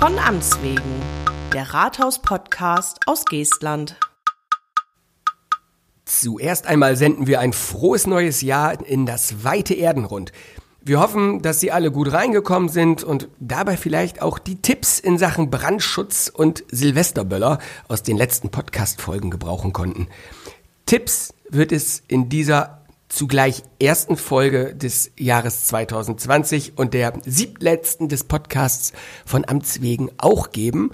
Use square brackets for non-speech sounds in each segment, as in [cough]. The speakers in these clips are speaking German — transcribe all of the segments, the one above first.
Von Amts wegen, der Rathaus-Podcast aus Geestland. Zuerst einmal senden wir ein frohes neues Jahr in das weite Erdenrund. Wir hoffen, dass Sie alle gut reingekommen sind und dabei vielleicht auch die Tipps in Sachen Brandschutz und Silvesterböller aus den letzten Podcast-Folgen gebrauchen konnten. Tipps wird es in dieser zugleich ersten Folge des Jahres 2020 und der siebtletzten des Podcasts von Amts wegen auch geben.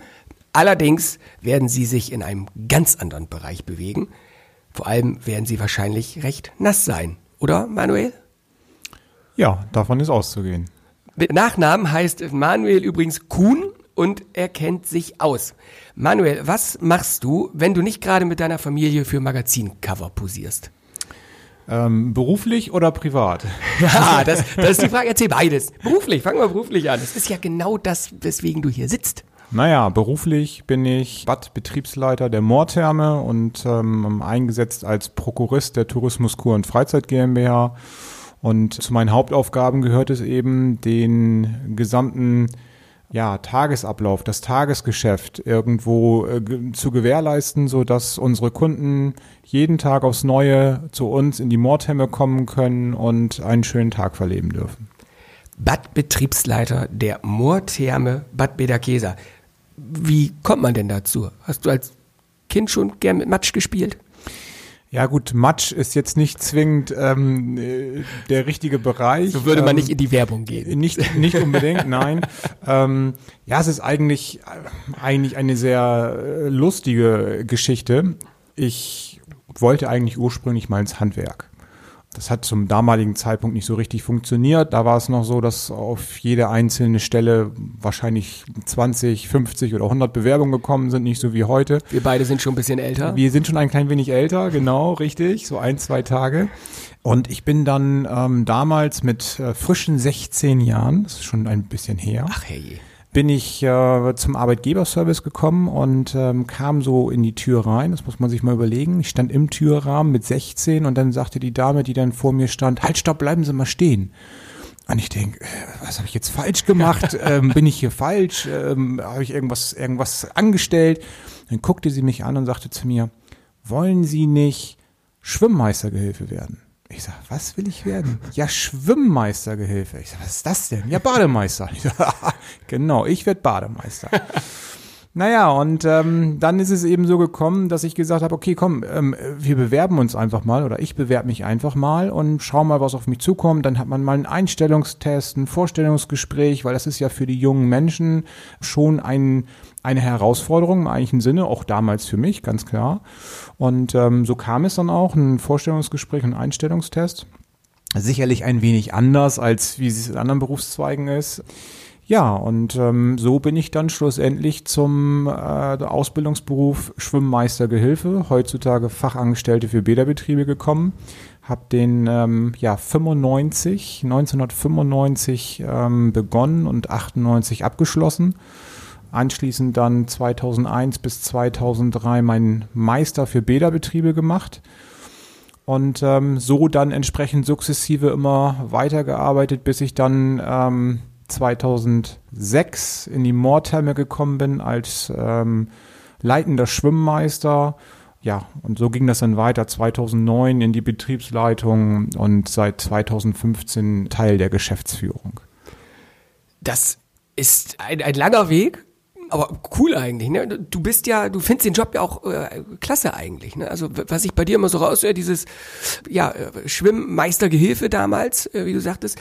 Allerdings werden sie sich in einem ganz anderen Bereich bewegen. Vor allem werden sie wahrscheinlich recht nass sein, oder Manuel? Ja, davon ist auszugehen. Mit Nachnamen heißt Manuel übrigens Kuhn und er kennt sich aus. Manuel, was machst du, wenn du nicht gerade mit deiner Familie für Magazincover posierst? Ähm, beruflich oder privat? [laughs] Ja, das, das ist die Frage. Erzähl beides. Beruflich, fangen wir beruflich an. Das ist ja genau das, weswegen du hier sitzt. Naja, beruflich bin ich Bad-Betriebsleiter der Moortherme und ähm, eingesetzt als Prokurist der Tourismus Kur und Freizeit GmbH. Und zu meinen Hauptaufgaben gehört es eben, den gesamten ja, Tagesablauf, das Tagesgeschäft irgendwo äh, zu gewährleisten, so dass unsere Kunden jeden Tag aufs Neue zu uns in die Mordhemme kommen können und einen schönen Tag verleben dürfen. Badbetriebsleiter der Moortherme Bad Bederkesa. Wie kommt man denn dazu? Hast du als Kind schon gern mit Matsch gespielt? Ja gut, Matsch ist jetzt nicht zwingend ähm, äh, der richtige Bereich. So würde man ähm, nicht in die Werbung gehen. Nicht, nicht unbedingt, [laughs] nein. Ähm, ja, es ist eigentlich, eigentlich eine sehr äh, lustige Geschichte. Ich wollte eigentlich ursprünglich mal ins Handwerk. Das hat zum damaligen Zeitpunkt nicht so richtig funktioniert. Da war es noch so, dass auf jede einzelne Stelle wahrscheinlich 20, 50 oder 100 Bewerbungen gekommen sind, nicht so wie heute. Wir beide sind schon ein bisschen älter. Wir sind schon ein klein wenig älter, genau, richtig, so ein, zwei Tage. Und ich bin dann ähm, damals mit äh, frischen 16 Jahren, das ist schon ein bisschen her. Ach hey bin ich äh, zum Arbeitgeberservice gekommen und ähm, kam so in die Tür rein. Das muss man sich mal überlegen. Ich stand im Türrahmen mit 16 und dann sagte die Dame, die dann vor mir stand, halt, stopp, bleiben Sie mal stehen. Und ich denke, äh, was habe ich jetzt falsch gemacht? [laughs] ähm, bin ich hier falsch? Ähm, habe ich irgendwas, irgendwas angestellt? Dann guckte sie mich an und sagte zu mir, wollen Sie nicht Schwimmmeistergehilfe werden? Ich sag, was will ich werden? Ja, Schwimmmeistergehilfe. Ich sag, was ist das denn? Ja, Bademeister. [laughs] Ich sag, [laughs] genau, ich werde Bademeister. Naja, und ähm, dann ist es eben so gekommen, dass ich gesagt habe, okay, komm, ähm, wir bewerben uns einfach mal oder ich bewerbe mich einfach mal und schau mal, was auf mich zukommt. Dann hat man mal einen Einstellungstest, ein Vorstellungsgespräch, weil das ist ja für die jungen Menschen schon ein, eine Herausforderung im eigentlichen Sinne, auch damals für mich, ganz klar. Und ähm, so kam es dann auch, ein Vorstellungsgespräch, ein Einstellungstest. Sicherlich ein wenig anders, als wie es in anderen Berufszweigen ist. Ja, und ähm, so bin ich dann schlussendlich zum äh, Ausbildungsberuf Schwimmmeistergehilfe, heutzutage Fachangestellte für Bäderbetriebe gekommen. Hab den ähm, ja 95, 1995 ähm, begonnen und 98 abgeschlossen. Anschließend dann 2001 bis 2003 meinen Meister für Bäderbetriebe gemacht und ähm, so dann entsprechend sukzessive immer weitergearbeitet, bis ich dann ähm, 2006 in die Moortherme gekommen bin als ähm, leitender Schwimmmeister. Ja, und so ging das dann weiter 2009 in die Betriebsleitung und seit 2015 Teil der Geschäftsführung. Das ist ein, ein langer Weg, aber cool eigentlich, ne? Du bist ja, du findest den Job ja auch äh, klasse eigentlich, ne? Also was ich bei dir immer so raushöre, dieses ja äh, Schwimmmeistergehilfe damals, äh, wie du sagtest,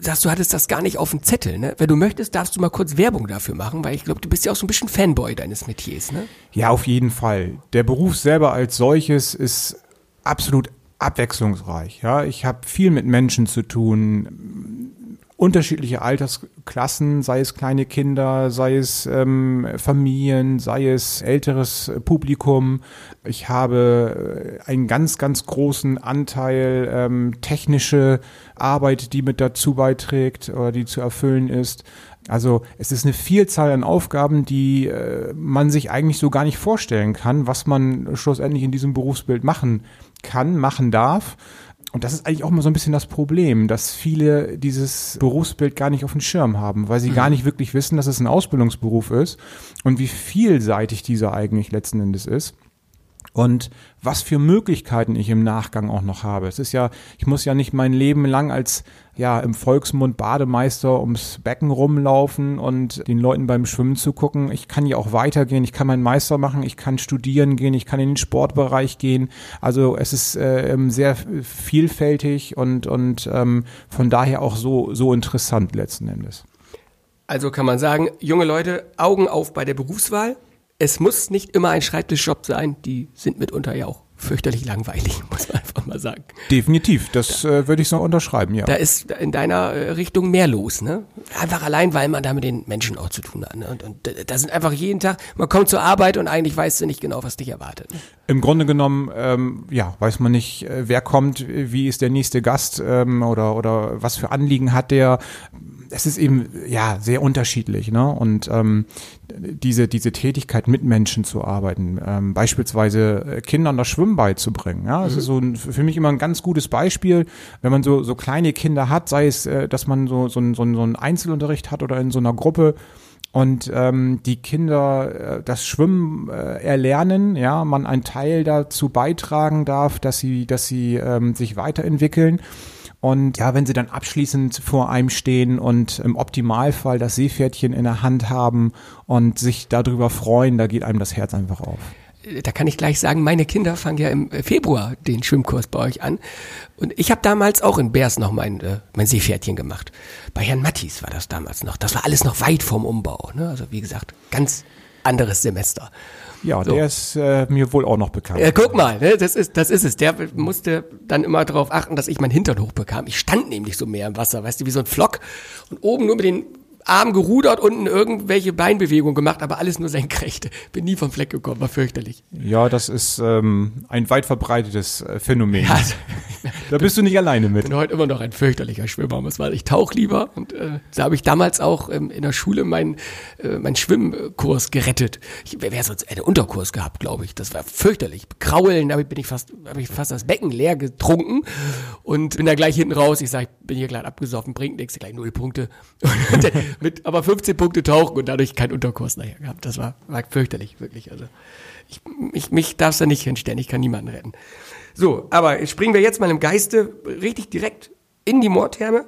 sagst du hattest das gar nicht auf dem Zettel, ne? Wenn du möchtest, darfst du mal kurz Werbung dafür machen, weil ich glaube, du bist ja auch so ein bisschen Fanboy deines Metiers, ne? Ja, auf jeden Fall. Der Beruf selber als solches ist absolut abwechslungsreich. Ja, ich habe viel mit Menschen zu tun, unterschiedliche Altersklassen, sei es kleine Kinder, sei es ähm, Familien, sei es älteres Publikum. Ich habe äh, einen ganz, ganz großen Anteil ähm, technische Arbeit, die mit dazu beiträgt oder die zu erfüllen ist. Also es ist eine Vielzahl an Aufgaben, die äh, man sich eigentlich so gar nicht vorstellen kann, was man schlussendlich in diesem Berufsbild machen kann, machen darf. Und das ist eigentlich auch immer so ein bisschen das Problem, dass viele dieses Berufsbild gar nicht auf dem Schirm haben, weil sie mhm. gar nicht wirklich wissen, dass es ein Ausbildungsberuf ist und wie vielseitig dieser eigentlich letzten Endes ist und was für Möglichkeiten ich im Nachgang auch noch habe. Es ist ja, ich muss ja nicht mein Leben lang als ja im Volksmund Bademeister ums Becken rumlaufen und den Leuten beim Schwimmen zugucken. Ich kann ja auch weitergehen, ich kann meinen Meister machen, ich kann studieren gehen, ich kann in den Sportbereich gehen. Also es ist äh, sehr vielfältig und und ähm, von daher auch so so interessant letzten Endes. Also kann man sagen, junge Leute, Augen auf bei der Berufswahl es muss nicht immer ein Schreibtischjob sein, die sind mitunter ja auch fürchterlich langweilig, [laughs] muss man einfach mal sagen. Definitiv, das da, äh, würde ich so unterschreiben, ja. Da ist in deiner äh, Richtung mehr los, ne? Einfach allein, weil man da mit den Menschen auch zu tun hat. Ne? Und, und da sind einfach jeden Tag, man kommt zur Arbeit und eigentlich weißt du nicht genau, was dich erwartet. Ne? Im Grunde genommen, ähm, ja, weiß man nicht, äh, wer kommt, wie ist der nächste Gast ähm, oder, oder was für Anliegen hat der es ist eben ja sehr unterschiedlich, ne? Und ähm, diese diese Tätigkeit mit Menschen zu arbeiten, ähm, beispielsweise äh, Kindern das Schwimmen beizubringen, ja, das mhm. ist so ein, für mich immer ein ganz gutes Beispiel, wenn man so so kleine Kinder hat, sei es, äh, dass man so so ein, so ein Einzelunterricht hat oder in so einer Gruppe und ähm, die Kinder äh, das Schwimmen äh, erlernen, ja, man einen Teil dazu beitragen darf, dass sie, dass sie ähm, sich weiterentwickeln. Und ja, wenn sie dann abschließend vor einem stehen und im Optimalfall das Seepferdchen in der Hand haben und sich darüber freuen, da geht einem das Herz einfach auf da kann ich gleich sagen, meine Kinder fangen ja im Februar den Schwimmkurs bei euch an. Und ich habe damals auch in Bärs noch mein, äh, mein Seepferdchen gemacht. Bei Herrn Mattis war das damals noch. Das war alles noch weit vorm Umbau. Ne? Also wie gesagt, ganz anderes Semester. Ja, so. der ist äh, mir wohl auch noch bekannt. Äh, guck mal, ne, das ist das ist es. Der musste dann immer darauf achten, dass ich mein Hintern hochbekam. Ich stand nämlich so mehr im Wasser, weißt du, wie so ein Flock und oben nur mit den Arm gerudert, unten irgendwelche Beinbewegungen gemacht, aber alles nur senkrecht. Bin nie vom Fleck gekommen, war fürchterlich. Ja, das ist ähm, ein weit verbreitetes äh, Phänomen. Ja, [laughs] also, da bist du nicht alleine mit. Ich bin heute immer noch ein fürchterlicher Schwimmer, muss man. Ich tauche lieber und äh, da habe ich damals auch ähm, in der Schule meinen äh, mein Schwimmkurs gerettet. Ich wäre sonst einen Unterkurs gehabt, glaube ich. Das war fürchterlich. Kraulen, damit bin ich fast, habe ich fast das Becken leer getrunken und bin da gleich hinten raus. Ich sage, ich bin hier gerade abgesoffen, bringt nichts, gleich null Punkte. [laughs] mit aber 15 Punkte tauchen und dadurch keinen Unterkurs nachher gehabt. Das war, war fürchterlich, wirklich. Also ich, ich, mich darfst du nicht hinstellen, ich kann niemanden retten. So, aber springen wir jetzt mal im Geiste richtig direkt in die Moortherme,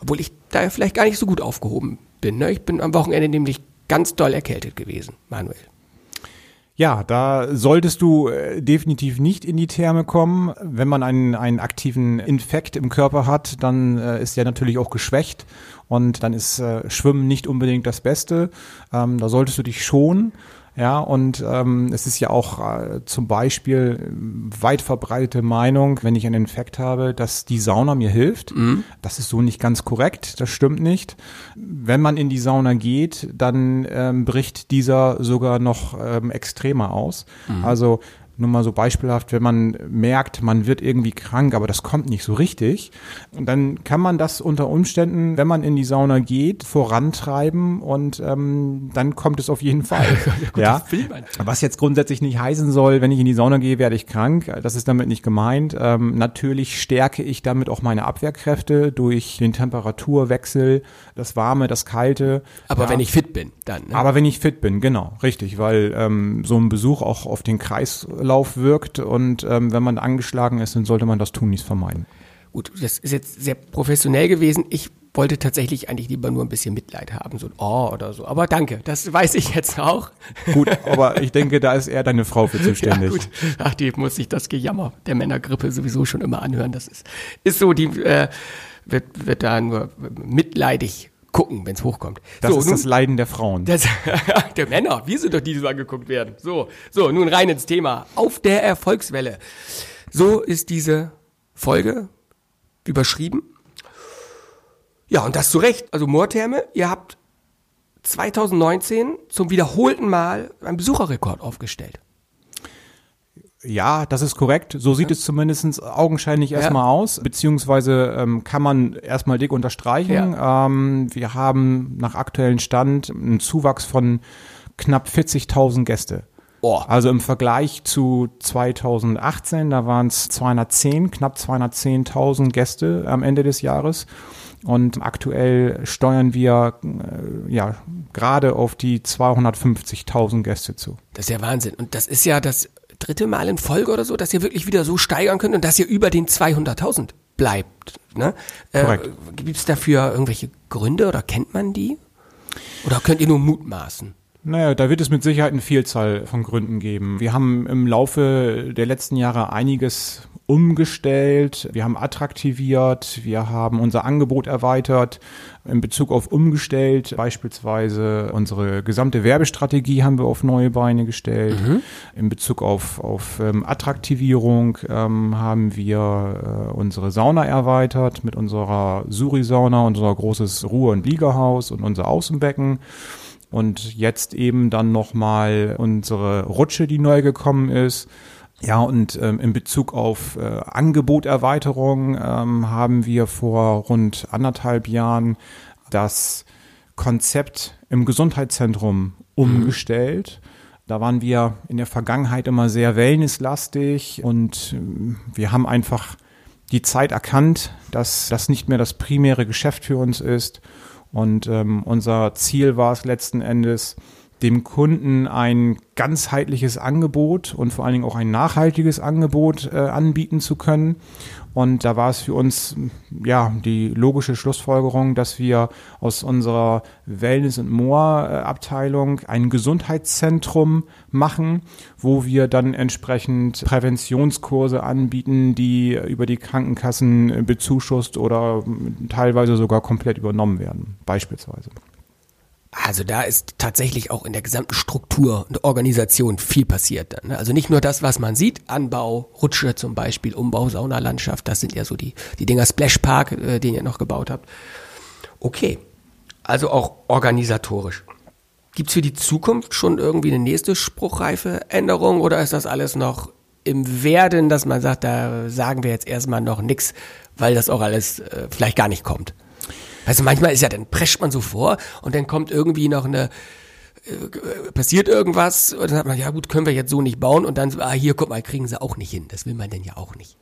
obwohl ich da vielleicht gar nicht so gut aufgehoben bin. Ne? Ich bin am Wochenende nämlich ganz doll erkältet gewesen, Manuel. Ja, da solltest du äh, definitiv nicht in die Therme kommen. Wenn man einen, einen aktiven Infekt im Körper hat, dann äh, ist der natürlich auch geschwächt und dann ist äh, Schwimmen nicht unbedingt das Beste. Ähm, da solltest du dich schonen. Ja, und ähm, es ist ja auch äh, zum Beispiel weit verbreitete Meinung, wenn ich einen Infekt habe, dass die Sauna mir hilft. Mhm. Das ist so nicht ganz korrekt, das stimmt nicht. Wenn man in die Sauna geht, dann ähm, bricht dieser sogar noch ähm, extremer aus. Mhm. Also nur mal so beispielhaft, wenn man merkt, man wird irgendwie krank, aber das kommt nicht so richtig, dann kann man das unter Umständen, wenn man in die Sauna geht, vorantreiben und ähm, dann kommt es auf jeden [laughs] Fall. ja, was jetzt grundsätzlich nicht heißen soll, wenn ich in die Sauna gehe, werde ich krank. Das ist damit nicht gemeint. Ähm, natürlich stärke ich damit auch meine Abwehrkräfte durch den Temperaturwechsel, das Warme, das Kalte. Aber ja. wenn ich fit bin, dann. Ne? Aber wenn ich fit bin, genau, richtig, weil ähm, so ein Besuch auch auf den Kreis Kreislauf wirkt und ähm, wenn man angeschlagen ist, dann sollte man das tunlichst vermeiden. Gut, das ist jetzt sehr professionell gewesen. Ich wollte tatsächlich eigentlich lieber nur ein bisschen Mitleid haben, so ein Oh oder so. Aber danke, das weiß ich jetzt auch. Gut, aber ich denke, da ist eher deine Frau für [laughs] zuständig. Ja, gut. Ach, die muss sich das Gejammer der Männergrippe sowieso schon immer anhören. Das ist, ist so, die äh, wird, wird da nur mitleidig gucken, wenn es hochkommt. Das so, ist nun, das Leiden der Frauen. Das, [laughs] der Männer, wir sind doch die, die angeguckt werden. So, so, nun rein ins Thema. Auf der Erfolgswelle. So ist diese Folge überschrieben. Ja, und das zu Recht. Also Moortherme, ihr habt 2019 zum wiederholten Mal einen Besucherrekord aufgestellt. Ja, das ist korrekt. So sieht ja. es zumindest augenscheinlich erstmal ja. aus, beziehungsweise ähm, kann man erstmal dick unterstreichen. Ja. Ähm, wir haben nach aktuellen Stand einen Zuwachs von knapp 40.000 Gäste. Oh. Also im Vergleich zu 2018, da waren es 210, knapp 210.000 Gäste am Ende des Jahres. Und aktuell steuern wir äh, ja gerade auf die 250.000 Gäste zu. Das ist ja Wahnsinn. Und das ist ja das dritte Mal in Folge oder so, dass ihr wirklich wieder so steigern könnt und dass ihr über den 200.000 bleibt. Ne? Äh, Gibt es dafür irgendwelche Gründe oder kennt man die? Oder könnt ihr nur mutmaßen? Naja, da wird es mit Sicherheit eine Vielzahl von Gründen geben. Wir haben im Laufe der letzten Jahre einiges umgestellt, wir haben attraktiviert, wir haben unser Angebot erweitert. In Bezug auf umgestellt, beispielsweise unsere gesamte Werbestrategie haben wir auf neue Beine gestellt. Mhm. In Bezug auf, auf ähm, Attraktivierung ähm, haben wir äh, unsere Sauna erweitert mit unserer Suri-Sauna, unser großes Ruhe- und Liegehaus und unser Außenbecken. Und jetzt eben dann nochmal unsere Rutsche, die neu gekommen ist ja, und ähm, in Bezug auf äh, Angeboterweiterung ähm, haben wir vor rund anderthalb Jahren das Konzept im Gesundheitszentrum umgestellt. Mhm. Da waren wir in der Vergangenheit immer sehr wellnesslastig und äh, wir haben einfach die Zeit erkannt, dass das nicht mehr das primäre Geschäft für uns ist. Und ähm, unser Ziel war es letzten Endes, dem Kunden ein ganzheitliches Angebot und vor allen Dingen auch ein nachhaltiges Angebot äh, anbieten zu können. Und da war es für uns ja die logische Schlussfolgerung, dass wir aus unserer Wellness- und Moor-Abteilung ein Gesundheitszentrum machen, wo wir dann entsprechend Präventionskurse anbieten, die über die Krankenkassen bezuschusst oder teilweise sogar komplett übernommen werden, beispielsweise. Also da ist tatsächlich auch in der gesamten Struktur und Organisation viel passiert. Ne? Also nicht nur das, was man sieht, Anbau, Rutsche zum Beispiel, Umbau, Saunalandschaft, das sind ja so die, die Dinger Splashpark, äh, den ihr noch gebaut habt. Okay, also auch organisatorisch. Gibt's für die Zukunft schon irgendwie eine nächste spruchreife Änderung oder ist das alles noch im Werden, dass man sagt, da sagen wir jetzt erstmal noch nichts, weil das auch alles äh, vielleicht gar nicht kommt? Also manchmal ist ja, dann prescht man so vor und dann kommt irgendwie noch eine, äh, passiert irgendwas und dann sagt man, ja gut, können wir jetzt so nicht bauen und dann, ah, hier, guck mal, kriegen sie auch nicht hin. Das will man denn ja auch nicht.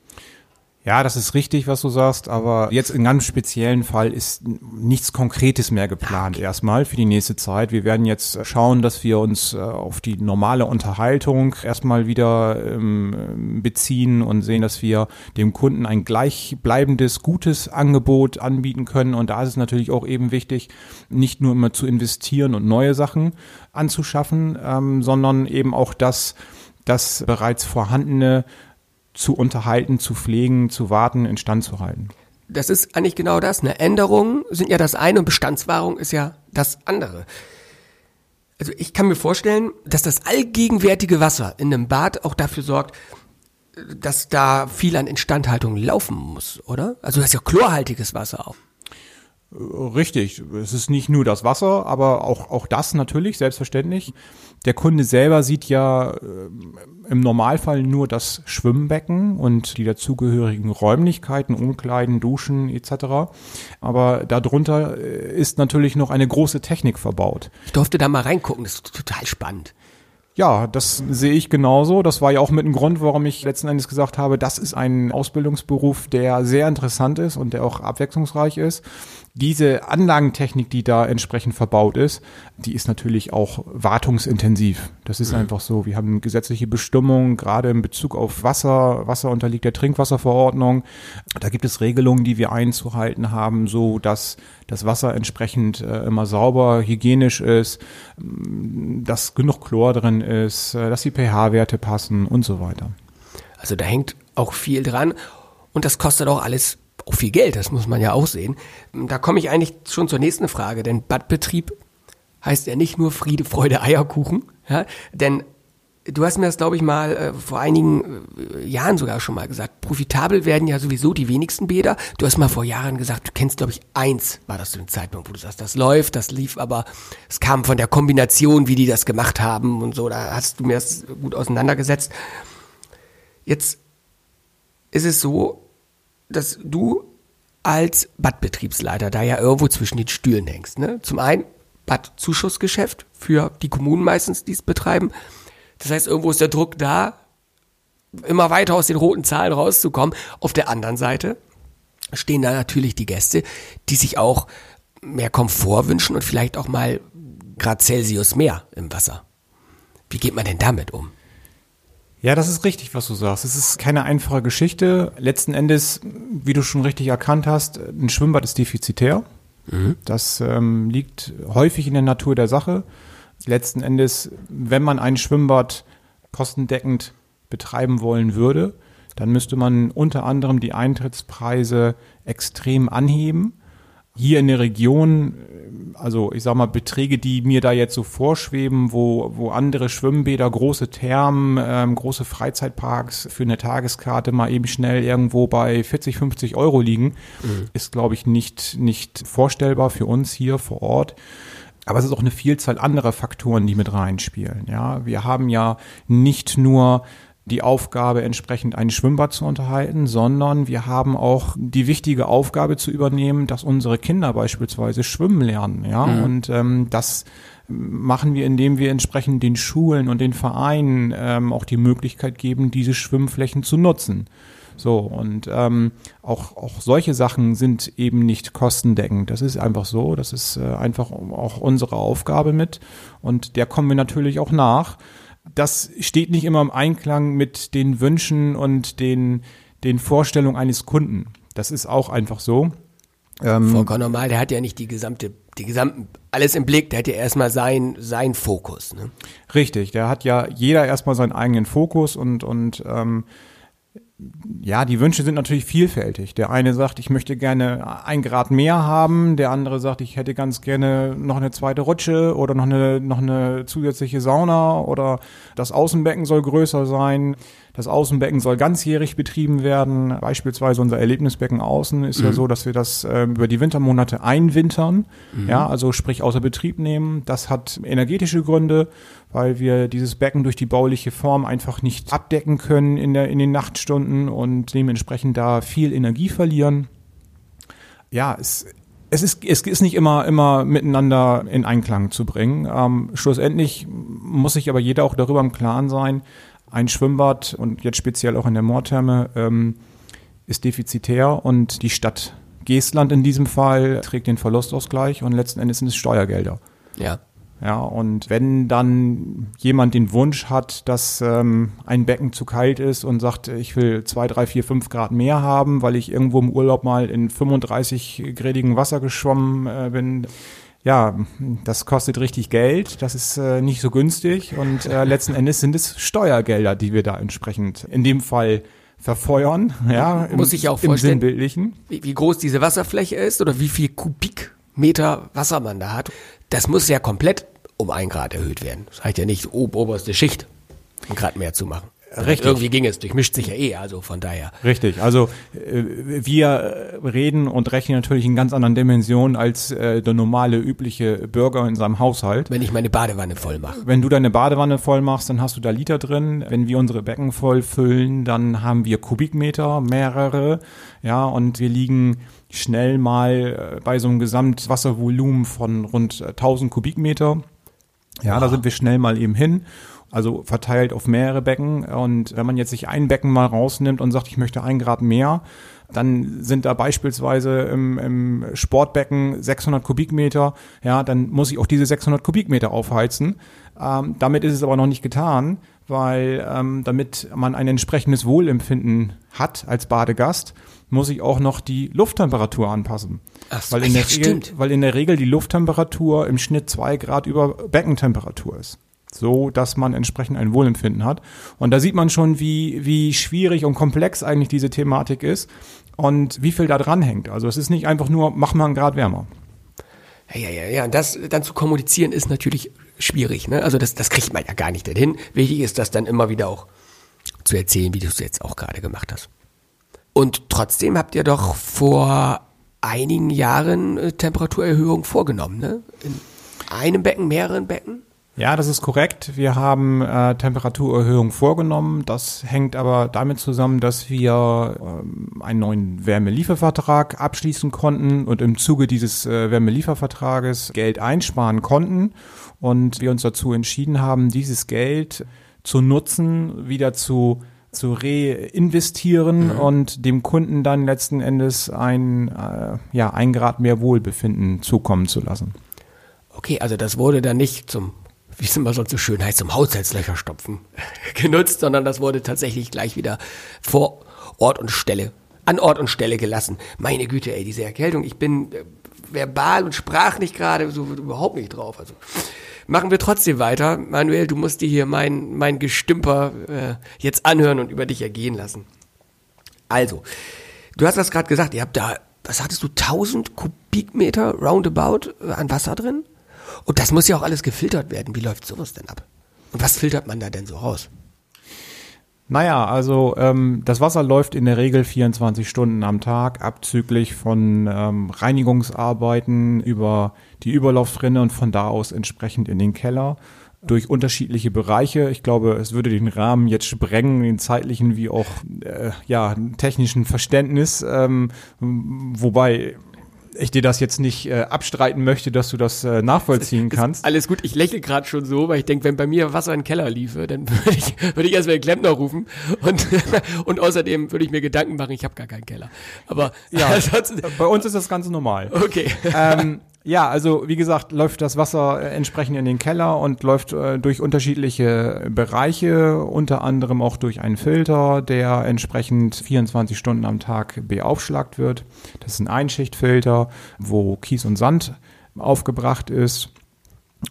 Ja, das ist richtig, was du sagst, aber jetzt in ganz speziellen Fall ist nichts Konkretes mehr geplant okay. erstmal für die nächste Zeit. Wir werden jetzt schauen, dass wir uns äh, auf die normale Unterhaltung erstmal wieder ähm, beziehen und sehen, dass wir dem Kunden ein gleichbleibendes, gutes Angebot anbieten können. Und da ist es natürlich auch eben wichtig, nicht nur immer zu investieren und neue Sachen anzuschaffen, ähm, sondern eben auch das, das bereits vorhandene zu unterhalten, zu pflegen, zu warten, instand zu halten. Das ist eigentlich genau das. Eine Änderung sind ja das eine und Bestandswahrung ist ja das andere. Also ich kann mir vorstellen, dass das allgegenwärtige Wasser in einem Bad auch dafür sorgt, dass da viel an Instandhaltung laufen muss, oder? Also das ist ja chlorhaltiges Wasser auch. Richtig. Es ist nicht nur das Wasser, aber auch, auch das natürlich, selbstverständlich. Der Kunde selber sieht ja äh, im Normalfall nur das Schwimmbecken und die dazugehörigen Räumlichkeiten, Umkleiden, Duschen etc. Aber darunter äh, ist natürlich noch eine große Technik verbaut. Ich durfte da mal reingucken, das ist total spannend. Ja, das sehe ich genauso. Das war ja auch mit ein Grund, warum ich letzten Endes gesagt habe, das ist ein Ausbildungsberuf, der sehr interessant ist und der auch abwechslungsreich ist. Diese Anlagentechnik, die da entsprechend verbaut ist, die ist natürlich auch wartungsintensiv. Das ist mhm. einfach so. Wir haben gesetzliche Bestimmungen, gerade in Bezug auf Wasser. Wasser unterliegt der Trinkwasserverordnung. Da gibt es Regelungen, die wir einzuhalten haben, so dass das Wasser entsprechend äh, immer sauber, hygienisch ist, dass genug Chlor drin ist, äh, dass die pH-Werte passen und so weiter. Also da hängt auch viel dran und das kostet auch alles auch viel Geld, das muss man ja auch sehen. Da komme ich eigentlich schon zur nächsten Frage, denn Badbetrieb heißt ja nicht nur Friede, Freude, Eierkuchen, ja, denn du hast mir das, glaube ich, mal äh, vor einigen äh, Jahren sogar schon mal gesagt. Profitabel werden ja sowieso die wenigsten Bäder. Du hast mal vor Jahren gesagt, du kennst, glaube ich, eins war das zu dem Zeitpunkt, wo du sagst, das läuft, das lief, aber es kam von der Kombination, wie die das gemacht haben und so. Da hast du mir das gut auseinandergesetzt. Jetzt ist es so, dass du als Badbetriebsleiter da ja irgendwo zwischen den Stühlen hängst. Ne? Zum einen Badzuschussgeschäft für die Kommunen meistens, die es betreiben. Das heißt, irgendwo ist der Druck da, immer weiter aus den roten Zahlen rauszukommen. Auf der anderen Seite stehen da natürlich die Gäste, die sich auch mehr Komfort wünschen und vielleicht auch mal Grad Celsius mehr im Wasser. Wie geht man denn damit um? Ja, das ist richtig, was du sagst. Es ist keine einfache Geschichte. Letzten Endes, wie du schon richtig erkannt hast, ein Schwimmbad ist defizitär. Mhm. Das ähm, liegt häufig in der Natur der Sache. Letzten Endes, wenn man ein Schwimmbad kostendeckend betreiben wollen würde, dann müsste man unter anderem die Eintrittspreise extrem anheben. Hier in der Region, also ich sag mal, Beträge, die mir da jetzt so vorschweben, wo, wo andere Schwimmbäder, große Thermen, ähm, große Freizeitparks für eine Tageskarte mal eben schnell irgendwo bei 40, 50 Euro liegen, mhm. ist, glaube ich, nicht, nicht vorstellbar für uns hier vor Ort. Aber es ist auch eine Vielzahl anderer Faktoren, die mit reinspielen. Ja, wir haben ja nicht nur die Aufgabe, entsprechend ein Schwimmbad zu unterhalten, sondern wir haben auch die wichtige Aufgabe zu übernehmen, dass unsere Kinder beispielsweise schwimmen lernen. Ja, mhm. und ähm, das machen wir, indem wir entsprechend den Schulen und den Vereinen ähm, auch die Möglichkeit geben, diese Schwimmflächen zu nutzen. So, und ähm, auch, auch solche Sachen sind eben nicht kostendeckend. Das ist einfach so. Das ist äh, einfach auch unsere Aufgabe mit. Und der kommen wir natürlich auch nach das steht nicht immer im Einklang mit den Wünschen und den, den Vorstellungen eines Kunden. Das ist auch einfach so. Ähm, Vollkommen normal, der hat ja nicht die gesamte, die gesamten, alles im Blick, der hat ja erstmal sein, sein Fokus. Ne? Richtig, der hat ja jeder erstmal seinen eigenen Fokus und, und ähm, ja, die Wünsche sind natürlich vielfältig. Der eine sagt, ich möchte gerne ein Grad mehr haben. Der andere sagt, ich hätte ganz gerne noch eine zweite Rutsche oder noch eine, noch eine zusätzliche Sauna oder das Außenbecken soll größer sein. Das Außenbecken soll ganzjährig betrieben werden. Beispielsweise unser Erlebnisbecken außen ist mhm. ja so, dass wir das äh, über die Wintermonate einwintern. Mhm. Ja, also sprich außer Betrieb nehmen. Das hat energetische Gründe, weil wir dieses Becken durch die bauliche Form einfach nicht abdecken können in, der, in den Nachtstunden und dementsprechend da viel Energie verlieren. Ja, es, es ist, es ist nicht immer, immer miteinander in Einklang zu bringen. Ähm, schlussendlich muss sich aber jeder auch darüber im Klaren sein, ein Schwimmbad und jetzt speziell auch in der Moortherme ähm, ist defizitär und die Stadt Geestland in diesem Fall trägt den Verlustausgleich und letzten Endes sind es Steuergelder. Ja. Ja, und wenn dann jemand den Wunsch hat, dass ähm, ein Becken zu kalt ist und sagt, ich will zwei, drei, vier, fünf Grad mehr haben, weil ich irgendwo im Urlaub mal in 35 gradigen Wasser geschwommen äh, bin, ja, das kostet richtig Geld, das ist äh, nicht so günstig und äh, [laughs] letzten Endes sind es Steuergelder, die wir da entsprechend in dem Fall verfeuern, ja, im, muss ich auch vorstellen, Sinnbildlichen. Wie, wie groß diese Wasserfläche ist oder wie viel Kubikmeter Wasser man da hat. Das muss ja komplett um ein Grad erhöht werden. Das heißt ja nicht oberste Schicht, um Grad mehr zu machen. Richtig. Irgendwie ging es, durchmischt sich ja eh, also von daher. Richtig, also äh, wir reden und rechnen natürlich in ganz anderen Dimensionen als äh, der normale, übliche Bürger in seinem Haushalt. Wenn ich meine Badewanne voll mache. Wenn du deine Badewanne voll machst, dann hast du da Liter drin. Wenn wir unsere Becken voll füllen, dann haben wir Kubikmeter, mehrere, ja, und wir liegen schnell mal äh, bei so einem Gesamtwasservolumen von rund 1000 Kubikmeter. Ja, wow. da sind wir schnell mal eben hin also verteilt auf mehrere Becken. Und wenn man jetzt sich ein Becken mal rausnimmt und sagt, ich möchte ein Grad mehr, dann sind da beispielsweise im, im Sportbecken 600 Kubikmeter, ja, dann muss ich auch diese 600 Kubikmeter aufheizen. Ähm, damit ist es aber noch nicht getan, weil ähm, damit man ein entsprechendes Wohlempfinden hat als Badegast, muss ich auch noch die Lufttemperatur anpassen. Ach so, weil, in der Regel, weil in der Regel die Lufttemperatur im Schnitt zwei Grad über Beckentemperatur ist so dass man entsprechend ein Wohlempfinden hat. Und da sieht man schon, wie, wie schwierig und komplex eigentlich diese Thematik ist und wie viel da dran hängt. Also es ist nicht einfach nur, mach mal einen Grad wärmer. Ja, ja, ja, und das dann zu kommunizieren ist natürlich schwierig. Ne? Also das, das kriegt man ja gar nicht hin. Wichtig ist das dann immer wieder auch zu erzählen, wie du es jetzt auch gerade gemacht hast. Und trotzdem habt ihr doch vor einigen Jahren äh, Temperaturerhöhung vorgenommen, ne? In einem Becken, mehreren Becken? Ja, das ist korrekt. Wir haben äh, Temperaturerhöhung vorgenommen. Das hängt aber damit zusammen, dass wir ähm, einen neuen Wärmeliefervertrag abschließen konnten und im Zuge dieses äh, Wärmeliefervertrages Geld einsparen konnten und wir uns dazu entschieden haben, dieses Geld zu nutzen, wieder zu zu reinvestieren mhm. und dem Kunden dann letzten Endes ein, äh, ja, ein Grad mehr Wohlbefinden zukommen zu lassen. Okay, also das wurde dann nicht zum, wie es immer so schön heißt, zum Haushaltslöcher stopfen [laughs] genutzt, sondern das wurde tatsächlich gleich wieder vor Ort und Stelle, an Ort und Stelle gelassen. Meine Güte, ey, diese Erkältung, ich bin äh, verbal und sprachlich gerade so überhaupt nicht drauf. Also machen wir trotzdem weiter. Manuel, du musst dir hier mein, mein Gestümper äh, jetzt anhören und über dich ergehen lassen. Also, du hast das gerade gesagt, ihr habt da, was hattest du, 1000 Kubikmeter roundabout äh, an Wasser drin? Und das muss ja auch alles gefiltert werden. Wie läuft sowas denn ab? Und was filtert man da denn so raus? Naja, also ähm, das Wasser läuft in der Regel 24 Stunden am Tag, abzüglich von ähm, Reinigungsarbeiten über die Überlaufrinne und von da aus entsprechend in den Keller durch unterschiedliche Bereiche. Ich glaube, es würde den Rahmen jetzt sprengen, den zeitlichen wie auch äh, ja technischen Verständnis, ähm, wobei ich dir das jetzt nicht äh, abstreiten möchte, dass du das äh, nachvollziehen ist, kannst. alles gut, ich lächle gerade schon so, weil ich denke, wenn bei mir Wasser in den Keller liefe, dann [laughs] würde ich, würde ich erstmal den Klempner rufen und, [laughs] und außerdem würde ich mir Gedanken machen, ich habe gar keinen Keller. Aber ja, [laughs] bei uns ist das ganz normal. Okay. Ähm, ja, also wie gesagt, läuft das Wasser äh, entsprechend in den Keller und läuft äh, durch unterschiedliche Bereiche, unter anderem auch durch einen Filter, der entsprechend 24 Stunden am Tag beaufschlagt wird. Das ist ein Einschichtfilter, wo Kies und Sand aufgebracht ist.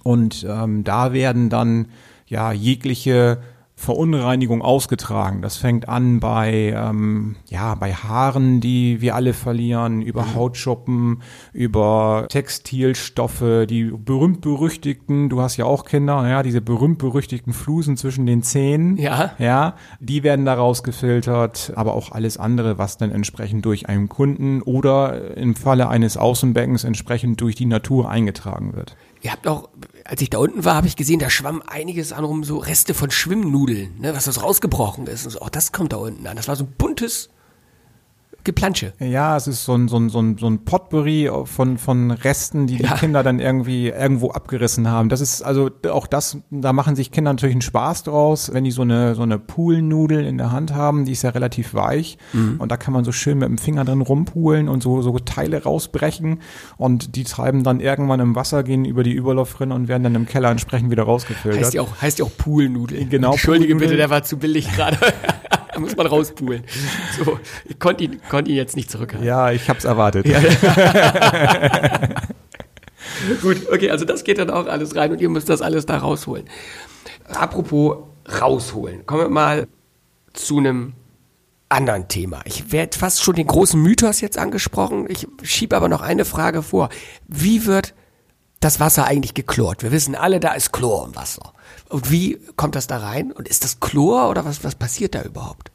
Und ähm, da werden dann ja jegliche Verunreinigung ausgetragen. Das fängt an bei, ähm, ja, bei Haaren, die wir alle verlieren, über mhm. Hautschuppen, über Textilstoffe, die berühmt-berüchtigten, du hast ja auch Kinder, ja, diese berühmt-berüchtigten Flusen zwischen den Zähnen. Ja. Ja, die werden da rausgefiltert, aber auch alles andere, was dann entsprechend durch einen Kunden oder im Falle eines Außenbeckens entsprechend durch die Natur eingetragen wird. Ihr habt auch, als ich da unten war, habe ich gesehen, da schwamm einiges an rum, so Reste von Schwimmnudeln, ne, was das rausgebrochen ist. Und so, auch das kommt da unten an. Das war so ein buntes Geplansche. Ja, es ist so ein, so ein, so ein, so ein Potpourri von, von Resten, die ja. die Kinder dann irgendwie irgendwo abgerissen haben. Das ist also auch das, da machen sich Kinder natürlich einen Spaß draus, wenn die so eine, so eine Poolnudel in der Hand haben, die ist ja relativ weich mhm. und da kann man so schön mit dem Finger drin rumpulen und so, so Teile rausbrechen und die treiben dann irgendwann im Wasser, gehen über die Überlaufrinne und werden dann im Keller entsprechend wieder rausgefiltert. Heißt ja auch, heißt ja auch Poolnudel. Genau. Entschuldige bitte, der war zu billig gerade. [laughs] da [laughs] muss man rauspulen. So, ich konnte ihn, konnte ihn jetzt nicht zurückhalten. Ja, ich hab's erwartet. Ja. [laughs] Gut, okay, also das geht dann auch alles rein und ihr müsst das alles da rausholen. Apropos rausholen, kommen wir mal zu einem anderen Thema. Ich werde fast schon den großen Mythos jetzt angesprochen. Ich schiebe aber noch eine Frage vor. Wie wird das Wasser eigentlich geklort? Wir wissen alle, da ist Chlor im Wasser. Und wie kommt das da rein? Und ist das Chlor oder was, was passiert da überhaupt?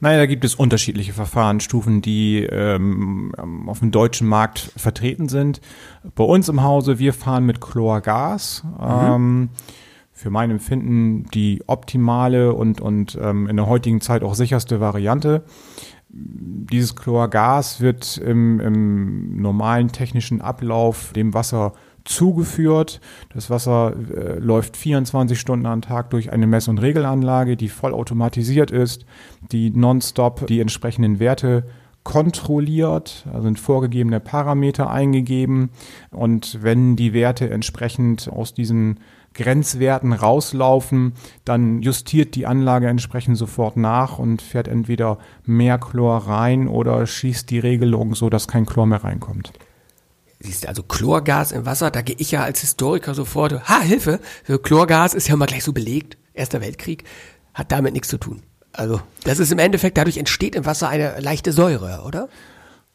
Naja, da gibt es unterschiedliche Verfahrensstufen, die ähm, auf dem deutschen Markt vertreten sind. Bei uns im Hause, wir fahren mit Chlorgas. Mhm. Ähm, für mein Empfinden die optimale und, und ähm, in der heutigen Zeit auch sicherste Variante. Dieses Chlorgas wird im, im normalen technischen Ablauf dem Wasser zugeführt. Das Wasser äh, läuft 24 Stunden am Tag durch eine Mess- und Regelanlage, die vollautomatisiert ist, die nonstop die entsprechenden Werte kontrolliert, also sind vorgegebene Parameter eingegeben und wenn die Werte entsprechend aus diesen Grenzwerten rauslaufen, dann justiert die Anlage entsprechend sofort nach und fährt entweder mehr Chlor rein oder schließt die Regelung so, dass kein Chlor mehr reinkommt. Siehst du, also Chlorgas im Wasser, da gehe ich ja als Historiker sofort, ha, Hilfe, Chlorgas ist ja immer gleich so belegt, Erster Weltkrieg, hat damit nichts zu tun. Also, das ist im Endeffekt, dadurch entsteht im Wasser eine leichte Säure, oder?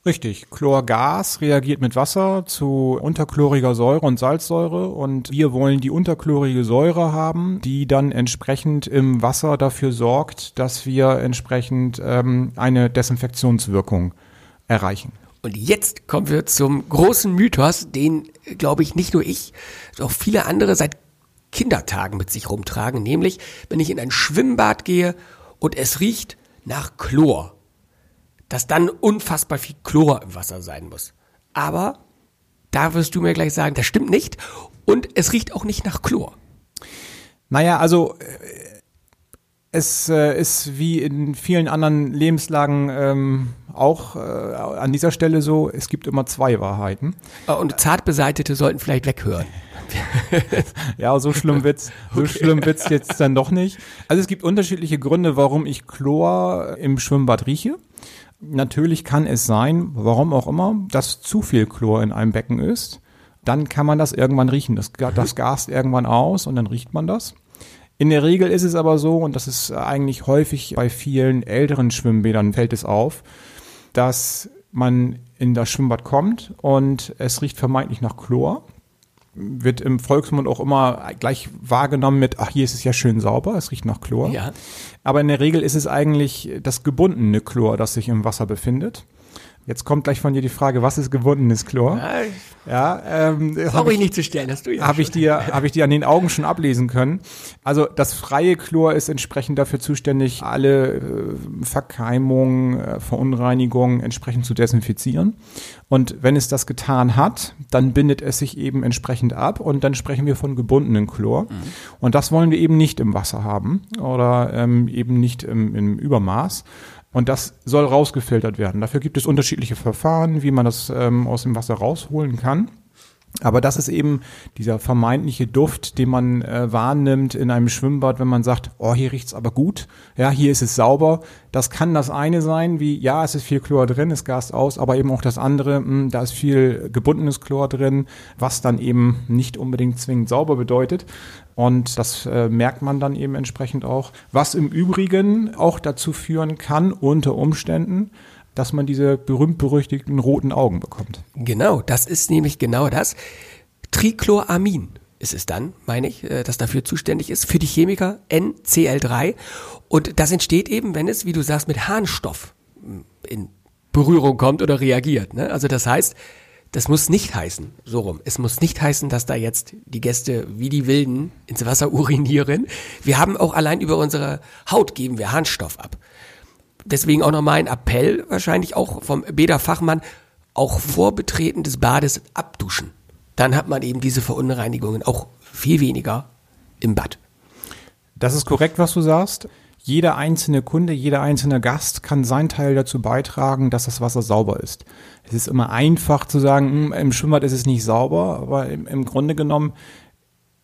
Richtig. Chlorgas reagiert mit Wasser zu unterchloriger Säure und Salzsäure und wir wollen die unterchlorige Säure haben, die dann entsprechend im Wasser dafür sorgt, dass wir entsprechend ähm, eine Desinfektionswirkung erreichen. Und jetzt kommen wir zum großen Mythos, den, glaube ich, nicht nur ich, sondern auch viele andere seit Kindertagen mit sich rumtragen, nämlich, wenn ich in ein Schwimmbad gehe und es riecht nach Chlor, dass dann unfassbar viel Chlor im Wasser sein muss. Aber da wirst du mir gleich sagen, das stimmt nicht und es riecht auch nicht nach Chlor. Naja, also äh, Es äh, ist wie in vielen anderen Lebenslagen ähm, auch äh, an dieser Stelle so, es gibt immer zwei Wahrheiten. Und Zartbeseitete sollten vielleicht weghören. [laughs] ja, so schlimm wird's, so [laughs] okay. schlimm wird's jetzt dann doch nicht. Also es gibt unterschiedliche Gründe, warum ich Chlor im Schwimmbad rieche. Natürlich kann es sein, warum auch immer, dass zu viel Chlor in einem Becken ist. Dann kann man das irgendwann riechen. Das, das gast irgendwann aus und dann riecht man das. In der Regel ist es aber so, und das ist eigentlich häufig bei vielen älteren Schwimmbädern fällt es auf, dass man in das Schwimmbad kommt und es riecht vermeintlich nach Chlor wird im Volksmund auch immer gleich wahrgenommen mit, ach, hier ist es ja schön sauber, es riecht nach Chlor. Ja. Aber in der Regel ist es eigentlich das gebundene Chlor, das sich im Wasser befindet. Jetzt kommt gleich von dir die Frage, was ist gebundenes Chlor? Ja, ähm, Brauche ich nicht zu stellen, hast du ja. Habe ich dir, [laughs] habe ich dir an den Augen schon ablesen können. Also das freie Chlor ist entsprechend dafür zuständig, alle äh, Verkeimungen, äh, Verunreinigungen entsprechend zu desinfizieren. Und wenn es das getan hat, dann bindet es sich eben entsprechend ab und dann sprechen wir von gebundenen Chlor. Mhm. Und das wollen wir eben nicht im Wasser haben oder ähm, eben nicht im, im Übermaß. Und das soll rausgefiltert werden. Dafür gibt es unterschiedliche Verfahren, wie man das ähm, aus dem Wasser rausholen kann. Aber das ist eben dieser vermeintliche Duft, den man äh, wahrnimmt in einem Schwimmbad, wenn man sagt, oh, hier riecht's aber gut, ja, hier ist es sauber. Das kann das eine sein, wie, ja, es ist viel Chlor drin, es gast aus, aber eben auch das andere, mh, hm, da ist viel gebundenes Chlor drin, was dann eben nicht unbedingt zwingend sauber bedeutet. Und das äh, merkt man dann eben entsprechend auch, was im Übrigen auch dazu führen kann, unter Umständen, dass man diese berühmt-berüchtigten roten Augen bekommt. Genau, das ist nämlich genau das. Trichloramin ist es dann, meine ich, äh, das dafür zuständig ist, für die Chemiker NCl3. Und das entsteht eben, wenn es, wie du sagst, mit Harnstoff hm, in Berührung kommt oder reagiert. Ne? Also das heißt, das muss nicht heißen, so rum. Es muss nicht heißen, dass da jetzt die Gäste wie die Wilden ins Wasser urinieren. Wir haben auch allein über unsere Haut geben wir Harnstoff ab. Deswegen auch nochmal ein Appell, wahrscheinlich auch vom Bäderfachmann, auch vor Betreten des Bades abduschen. Dann hat man eben diese Verunreinigungen auch viel weniger im Bad. Das ist korrekt, was du sagst. Jeder einzelne Kunde, jeder einzelne Gast kann seinen Teil dazu beitragen, dass das Wasser sauber ist. Es ist immer einfach zu sagen, hm, im Schwimmbad ist es nicht sauber, aber im Grunde genommen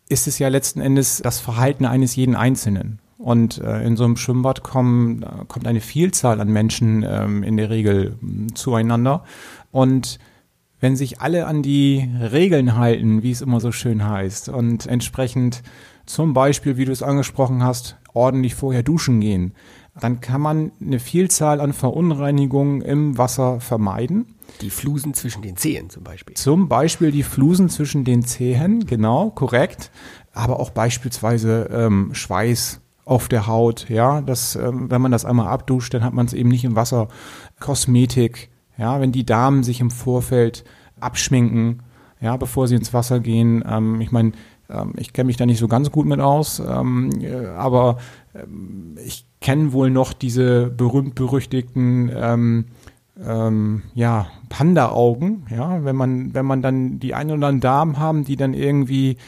ist es ja letzten Endes das Verhalten eines jeden Einzelnen. Und äh, in so einem Schwimmbad kommen, kommt eine Vielzahl an Menschen ähm, in der Regel äh, zueinander. Und wenn sich alle an die Regeln halten, wie es immer so schön heißt, und entsprechend zum Beispiel, wie du es angesprochen hast, ordentlich vorher duschen gehen, dann kann man eine Vielzahl an Verunreinigungen im Wasser vermeiden. Die Flusen zwischen den Zehen zum Beispiel. Zum Beispiel die Flusen zwischen den Zehen, genau, korrekt. Aber auch beispielsweise ähm, Schweiß auf der Haut, ja, das, ähm, wenn man das einmal abduscht, dann hat man es eben nicht im Wasser. Kosmetik, ja, wenn die Damen sich im Vorfeld abschminken, ja, bevor sie ins Wasser gehen. Ähm, ich meine, ähm, ich kenne mich da nicht so ganz gut mit aus, ähm, äh, aber ähm, ich kenne wohl noch diese berühmt-berüchtigten ähm, ja, Panda-Augen, ja, wenn man, wenn man dann die ein oder anderen Damen haben, die dann irgendwie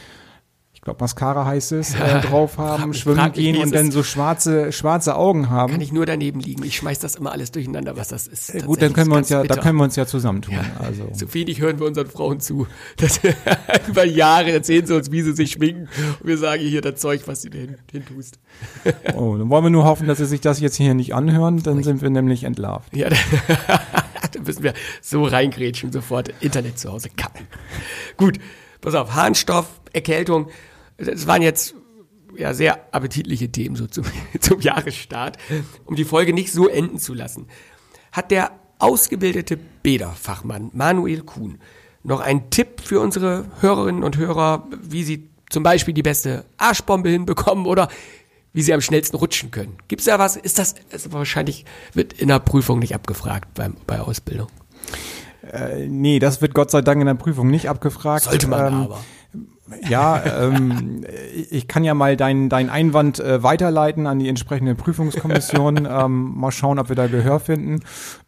glaube Mascara heißt es, äh, [laughs] drauf haben, frag, schwimmen frag gehen und dann so schwarze, schwarze Augen haben. Kann ich nur daneben liegen. Ich schmeiß das immer alles durcheinander, was das ist. Äh, gut, dann können wir uns ja, bitter. da können wir uns ja zusammentun. Ja, also. So wenig hören wir unseren Frauen zu. [laughs] Das, [laughs] über Jahre erzählen sie uns, wie sie sich schminken und wir sagen hier das Zeug, was du hin, hin tust. oh, dann wollen wir nur hoffen, dass sie sich das jetzt hier nicht anhören, dann sind wir nämlich entlarvt. Ja, da müssen wir so reingrätschen, sofort Internet zu Hause kappen. Gut, pass auf, Harnstoff, Erkältung, es waren jetzt ja sehr appetitliche Themen so zum, [laughs] zum Jahresstart, um die Folge nicht so enden zu lassen. Hat der ausgebildete Bäderfachmann Manuel Kuhn noch einen Tipp für unsere Hörerinnen und Hörer, wie sie zum Beispiel die beste Arschbombe hinbekommen oder wie sie am schnellsten rutschen können? Gibt es da was? Ist das, ist wahrscheinlich wird in der Prüfung nicht abgefragt beim, bei Ausbildung? Äh, nee, das wird Gott sei Dank in der Prüfung nicht abgefragt. Sollte man ähm, aber. Ja, ähm, ich kann ja mal deinen dein Einwand äh, weiterleiten an die entsprechende Prüfungskommission. [laughs] ähm, mal schauen, ob wir da Gehör finden.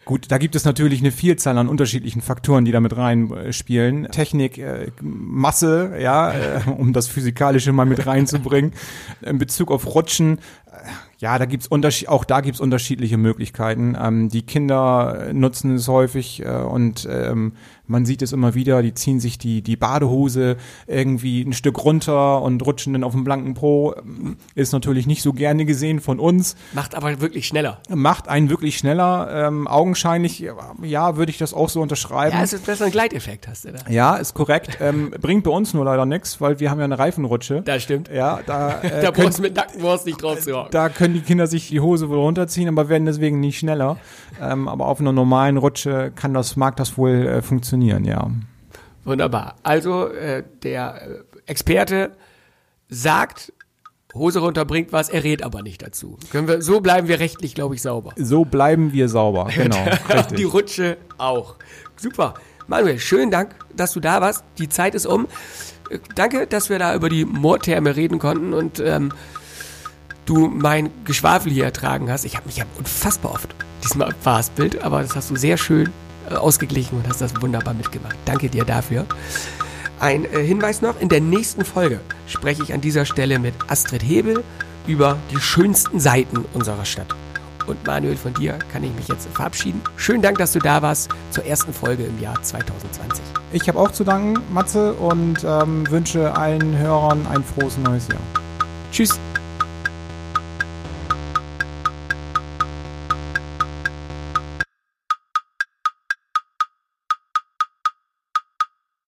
Gut, da gibt es natürlich eine Vielzahl an unterschiedlichen Faktoren, die da mit reinspielen. Technik, äh, Masse, ja, äh, um das Physikalische mal mit reinzubringen. In Bezug auf Rutschen, Ja, da gibt's unterschied auch da gibt's unterschiedliche Möglichkeiten. Ähm, die Kinder nutzen es häufig äh, und ähm, man sieht es immer wieder, die ziehen sich die, die Badehose irgendwie ein Stück runter und rutschen dann auf dem blanken Po. Ist natürlich nicht so gerne gesehen von uns. Macht aber wirklich schneller. Macht einen wirklich schneller. Ähm, augenscheinlich, ja, würde ich das auch so unterschreiben. Ja, es ist besser ein Gleiteffekt hast du da. Ja, ist korrekt. Ähm, bringt bei uns nur leider nichts, weil wir haben ja eine Reifenrutsche. Das stimmt. Ja, da, [laughs] äh, Da können, brauchst du mit Nackenwurst nicht drauf zu hocken. da können die Kinder sich die Hose wohl runterziehen, aber werden deswegen nicht schneller. Ähm, aber auf einer normalen Rutsche kann das, mag das wohl äh, funktionieren, ja. Wunderbar. Also äh, der äh, Experte sagt, Hose runter bringt was, er rät aber nicht dazu. Können wir, so bleiben wir rechtlich, glaube ich, sauber. So bleiben wir sauber. [laughs] Genau, Die. Rutsche auch. Super. Manuel, schönen Dank, dass du da warst. Die Zeit ist um. Äh, Danke, dass wir da über die Moortherme reden konnten und ähm, du mein Geschwafel hier ertragen hast. Ich habe mich ja unfassbar oft diesmal verhaspelt, aber das hast du sehr schön ausgeglichen und hast das wunderbar mitgemacht. Danke dir dafür. Ein äh, Hinweis noch, in der nächsten Folge spreche ich an dieser Stelle mit Astrid Hebel über die schönsten Seiten unserer Stadt. Und Manuel, von dir kann ich mich jetzt verabschieden. Schönen Dank, dass du da warst zur ersten Folge im Jahr 2020. Ich habe auch zu danken, Matze, und ähm, wünsche allen Hörern ein frohes neues Jahr. Tschüss.